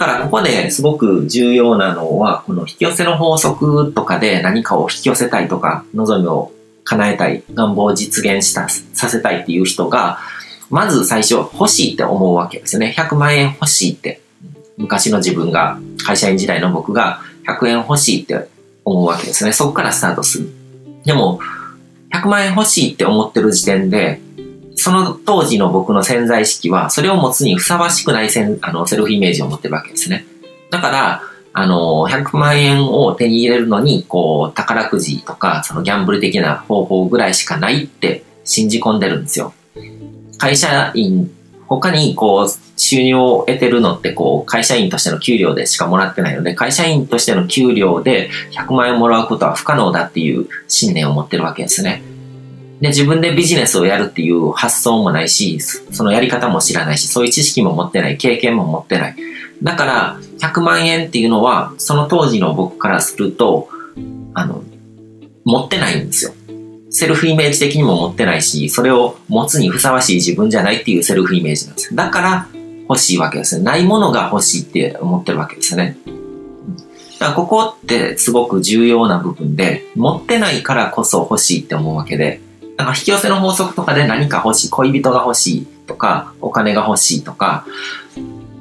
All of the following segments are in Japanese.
からここですごく重要なのは、この引き寄せの法則とかで何かを引き寄せたいとか、望みを叶えたい、願望を実現した、させたいっていう人が、まず最初欲しいって思うわけですよね。100万円欲しいって。昔の自分が、会社員時代の僕が100円欲しいって思うわけですね。そこからスタートする。でも、100万円欲しいって思ってる時点で、その当時の僕の潜在意識は、それを持つにふさわしくないセンあのセルフイメージを持ってるわけですね。だから、あの、100万円を手に入れるのに、こう、宝くじとか、そのギャンブル的な方法ぐらいしかないって信じ込んでるんですよ。会社員、他にこう、収入を得てるのって、こう、会社員としての給料でしかもらってないので、会社員としての給料で100万円もらうことは不可能だっていう信念を持ってるわけですね。で、自分でビジネスをやるっていう発想もないし、そのやり方も知らないし、そういう知識も持ってない、経験も持ってない。だから、100万円っていうのは、その当時の僕からすると、あの、持ってないんですよ。セルフイメージ的にも持ってないし、それを持つにふさわしい自分じゃないっていうセルフイメージなんですよ。だから欲しいわけですね。ないものが欲しいって思ってるわけですね。だからここってすごく重要な部分で、持ってないからこそ欲しいって思うわけで、なんか引き寄せの法則とかで何か欲しい、恋人が欲しいとか、お金が欲しいとか、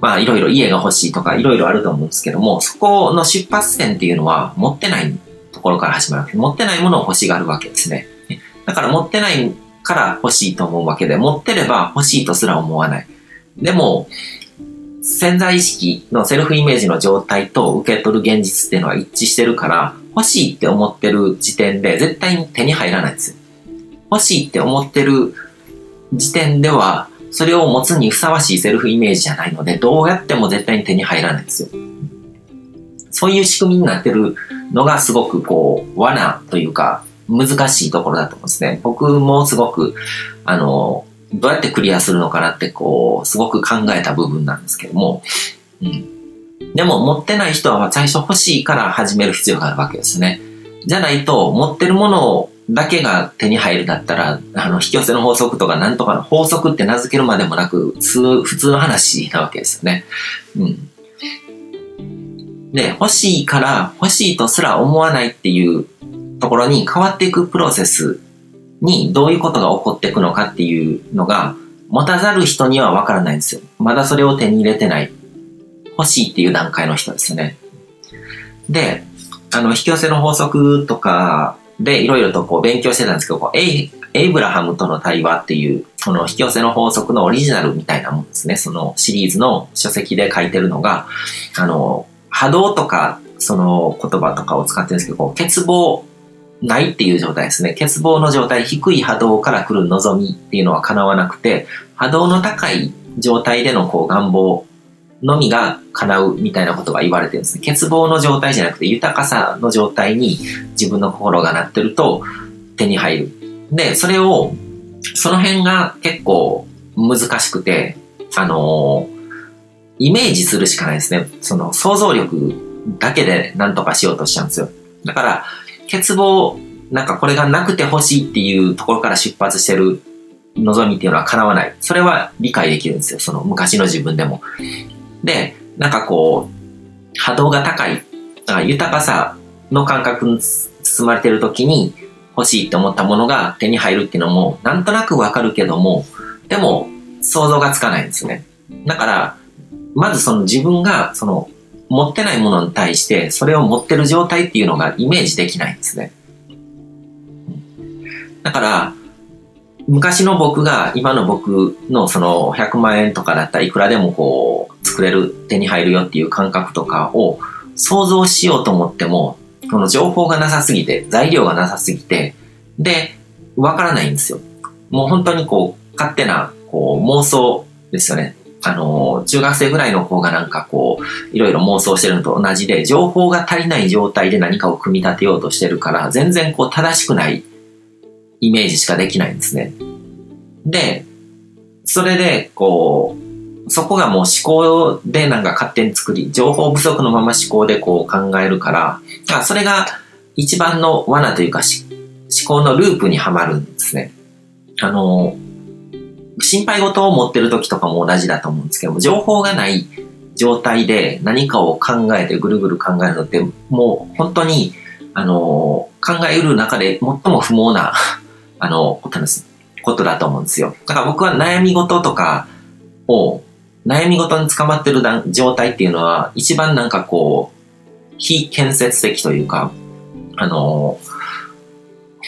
まあいろいろ家が欲しいとかいろいろあると思うんですけども、そこの出発点っていうのは持ってないところから始まるわけ持ってないものを欲しがるわけですね。だから持ってないから欲しいと思うわけで、持ってれば欲しいとすら思わない。でも、潜在意識のセルフイメージの状態と受け取る現実っていうのは一致してるから、欲しいって思ってる時点で絶対に手に入らないんですよ。欲しいって思ってる時点では、それを持つにふさわしいセルフイメージじゃないので、どうやっても絶対に手に入らないんですよ。そういう仕組みになってるのがすごくこう、罠というか、難しいところだと思うんですね。僕もすごく、あの、どうやってクリアするのかなってこう、すごく考えた部分なんですけども、うん。でも持ってない人は最初欲しいから始める必要があるわけですね。じゃないと、持ってるものをだけが手に入るだったら、あの、引き寄せの法則とかなんとかの法則って名付けるまでもなく、普通、普通の話なわけですよね。うん。で、欲しいから欲しいとすら思わないっていうところに変わっていくプロセスにどういうことが起こっていくのかっていうのが持たざる人にはわからないんですよ。まだそれを手に入れてない。欲しいっていう段階の人ですね。で、あの、引き寄せの法則とかでいろいろとこう勉強してたんですけど、こうエイエイブラハムとの対話っていう、この引き寄せの法則のオリジナルみたいなもんですね。そのシリーズの書籍で書いてるのが、あの、波動とか、その言葉とかを使ってるんですけど、こう欠乏ないっていう状態ですね。欠乏の状態、低い波動から来る望みっていうのは叶わなくて、波動の高い状態でのこう願望のみが叶うみたいなことが言われてるんですね。欠乏の状態じゃなくて豊かさの状態に自分の心がなってると手に入る。で、それを、その辺が結構難しくて、あのー、イメージするしかないですね。その想像力だけで何とかしようとしちゃうんですよ。だから、欠乏、なんかこれがなくて欲しいっていうところから出発してる望みっていうのは叶わない。それは理解できるんですよ。その昔の自分でも。で、なんかこう、波動が高い、豊かさの感覚に包まれてる時に欲しいって思ったものが手に入るっていうのも、なんとなくわかるけども、でも想像がつかないんですね。だから、まずその自分が、その、持ってないものに対して、それを持ってる状態っていうのがイメージできないんですね。だから、昔の僕が今の僕のその100万円とかだったらいくらでもこう作れる、手に入るよっていう感覚とかを想像しようと思っても、この情報がなさすぎて、材料がなさすぎて、で、わからないんですよ。もう本当にこう、勝手なこう妄想ですよね。あの、中学生ぐらいの子がなんかこう、いろいろ妄想してるのと同じで、情報が足りない状態で何かを組み立てようとしてるから、全然こう正しくないイメージしかできないんですね。で、それで、こう、そこがもう思考でなんか勝手に作り、情報不足のまま思考でこう考えるから、あそれが一番の罠というか思考のループにはまるんですね。あの、心配事を持ってる時とかも同じだと思うんですけども、情報がない状態で何かを考えてぐるぐる考えるのって、もう本当に、あの、考えうる中で最も不毛な、あの、ことです。ことだと思うんですよ。だから僕は悩み事とかを、悩み事に捕まってる状態っていうのは、一番なんかこう、非建設的というか、あの、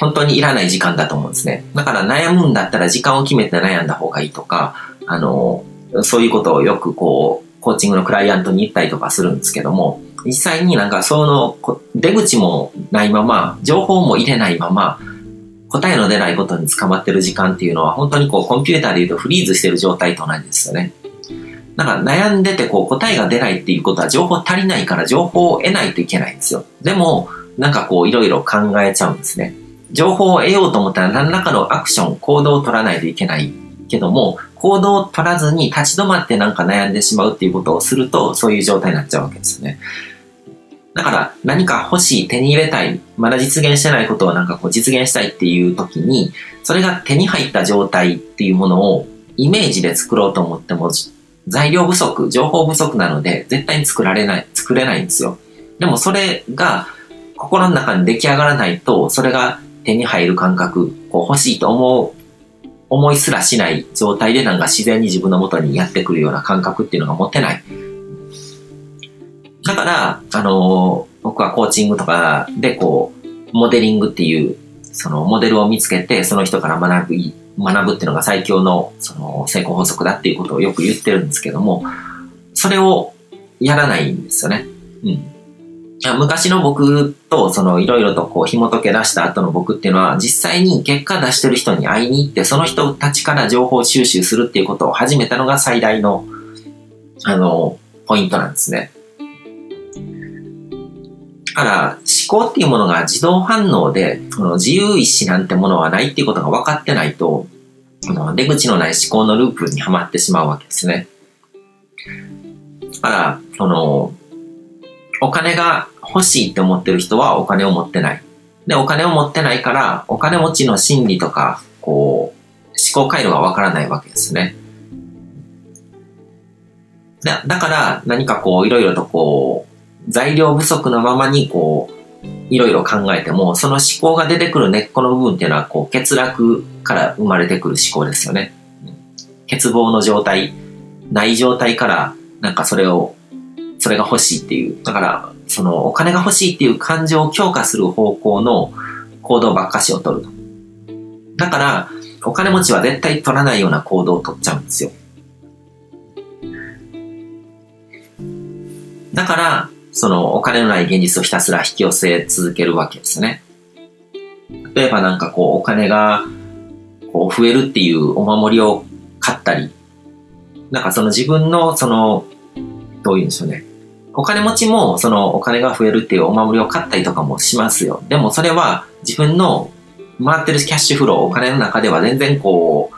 本当にいらない時間だと思うんですね。だから悩むんだったら時間を決めて悩んだ方がいいとか、あの、そういうことをよくこう、コーチングのクライアントに言ったりとかするんですけども、実際になんかその出口もないまま、情報も入れないまま、答えの出ないことに捕まってる時間っていうのは本当にこうコンピューターで言うとフリーズしてる状態と同じですよね。なんか悩んでてこう答えが出ないっていうことは情報足りないから情報を得ないといけないんですよ。でも、なんかこういろいろ考えちゃうんですね。情報を得ようと思ったら何らかのアクション、行動を取らないといけないけども、行動を取らずに立ち止まってなんか悩んでしまうっていうことをすると、そういう状態になっちゃうわけですよね。だから何か欲しい、手に入れたい、まだ実現してないことをなんかこう実現したいっていう時に、それが手に入った状態っていうものをイメージで作ろうと思っても、材料不足、情報不足なので絶対に作られない、作れないんですよ。でもそれが心の中に出来上がらないと、それが手に入る感覚、こう欲しいと思う、思いすらしない状態でなんか自然に自分の元にやってくるような感覚っていうのが持てない。だから、あのー、僕はコーチングとかでこう、モデリングっていう、そのモデルを見つけて、その人から学ぶ、学ぶっていうのが最強の、その成功法則だっていうことをよく言ってるんですけども、それをやらないんですよね。うん。昔の僕と、そのいろいろとこう紐解け出した後の僕っていうのは、実際に結果出してる人に会いに行って、その人たちから情報収集するっていうことを始めたのが最大の、あの、ポイントなんですね。だから思考っていうものが自動反応で、この自由意志なんてものはないっていうことが分かってないと、この出口のない思考のループにはまってしまうわけですね。だから、その、お金が欲しいって思ってる人はお金を持ってない。で、お金を持ってないから、お金持ちの心理とか、こう、思考回路がわからないわけですね。だだから、何かこう、いろいろとこう、材料不足のままに、こう、いろいろ考えても、その思考が出てくる根っこの部分っていうのは、こう、欠落から生まれてくる思考ですよね。欠乏の状態、ない状態から、なんかそれをそれが欲しいっていう。だから、そのお金が欲しいっていう感情を強化する方向の行動ばっかしを取る。だから、お金持ちは絶対取らないような行動を取っちゃうんですよ。だから、そのお金のない現実をひたすら引き寄せ続けるわけですね。例えばなんかこうお金がこう増えるっていうお守りを買ったり、なんかその自分のその、どういうんでしょうね。お金持ちもそのお金が増えるっていうお守りを買ったりとかもしますよ。でもそれは自分の回ってるキャッシュフロー、お金の中では全然こう、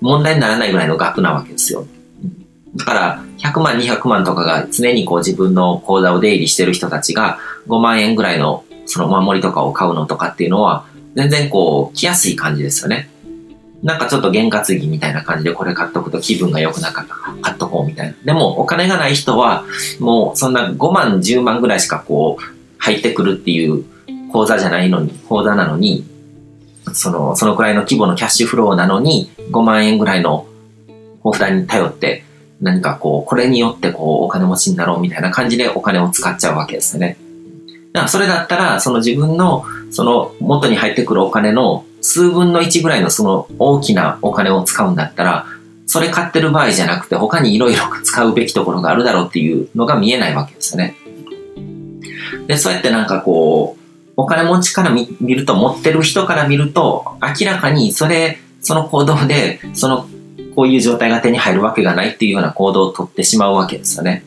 問題にならないぐらいの額なわけですよ。だから、100万、200万とかが常にこう自分の口座を出入りしてる人たちが5万円ぐらいのそのお守りとかを買うのとかっていうのは、全然こう、来やすい感じですよね。なんかちょっと験担ぎみたいな感じでこれ買っとくと気分が良くなかったから買っとこうみたいな。でもお金がない人はもうそんな5万10万ぐらいしかこう入ってくるっていう口座じゃないのに、口座なのに、その、そのくらいの規模のキャッシュフローなのに5万円ぐらいのお札に頼って何かこう、これによってこうお金持ちになろうみたいな感じでお金を使っちゃうわけですよね。だからそれだったら、その自分のその元に入ってくるお金の数分の1ぐらいのその大きなお金を使うんだったら、それ買ってる場合じゃなくて他にいろいろ使うべきところがあるだろうっていうのが見えないわけですよね。で、そうやってなんかこう、お金持ちから見ると、持ってる人から見ると、明らかにそれ、その行動で、その、こういう状態が手に入るわけがないっていうような行動をとってしまうわけですよね。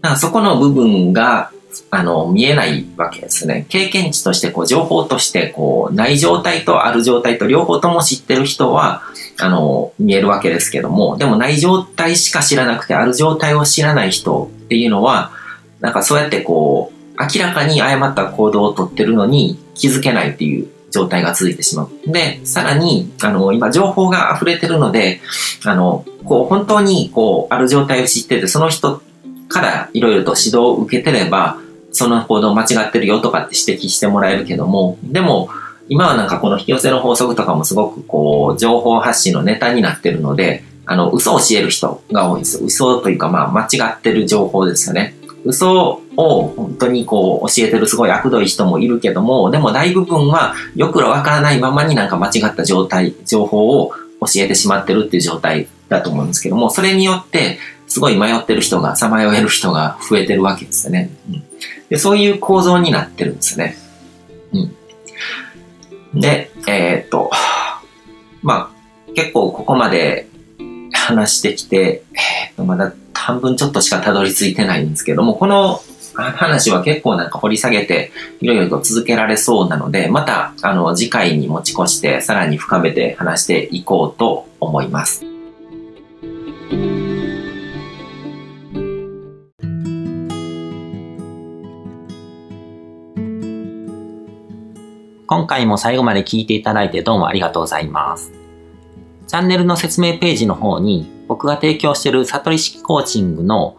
だからそこの部分があの、見えないわけですね。経験値として、こう、情報として、こう、ない状態とある状態と両方とも知ってる人は、あの、見えるわけですけども、でもない状態しか知らなくて、ある状態を知らない人っていうのは、なんかそうやってこう、明らかに誤った行動をとってるのに気づけないっていう状態が続いてしまう。で、さらに、あの、今情報が溢れてるので、あの、こう、本当に、こう、ある状態を知ってて、その人からいろいろと指導を受けてれば、その行動間違ってるよとかって指摘してもらえるけども、でも、今はなんかこの引き寄せの法則とかもすごくこう、情報発信のネタになってるので、あの、嘘を教える人が多いんですよ。嘘というかまあ間違ってる情報ですよね。嘘を本当にこう教えてるすごい悪どい人もいるけども、でも大部分はよくわからないままになんか間違った状態、情報を教えてしまってるっていう状態だと思うんですけども、それによってすごい迷ってる人が、さまよえる人が増えてるわけですよね。うん、でそういう構造になってるんですよね。うん。で、えー、っと、まあ、結構ここまで話してきて、えー、っと、まだ半分ちょっとしかたどり着いてないんですけども、この話は結構なんか掘り下げていろいろと続けられそうなので、またあの次回に持ち越してさらに深めて話していこうと思います。今回も最後まで聞いていただいてどうもありがとうございます。チャンネルの説明ページの方に僕が提供している悟り式コーチングの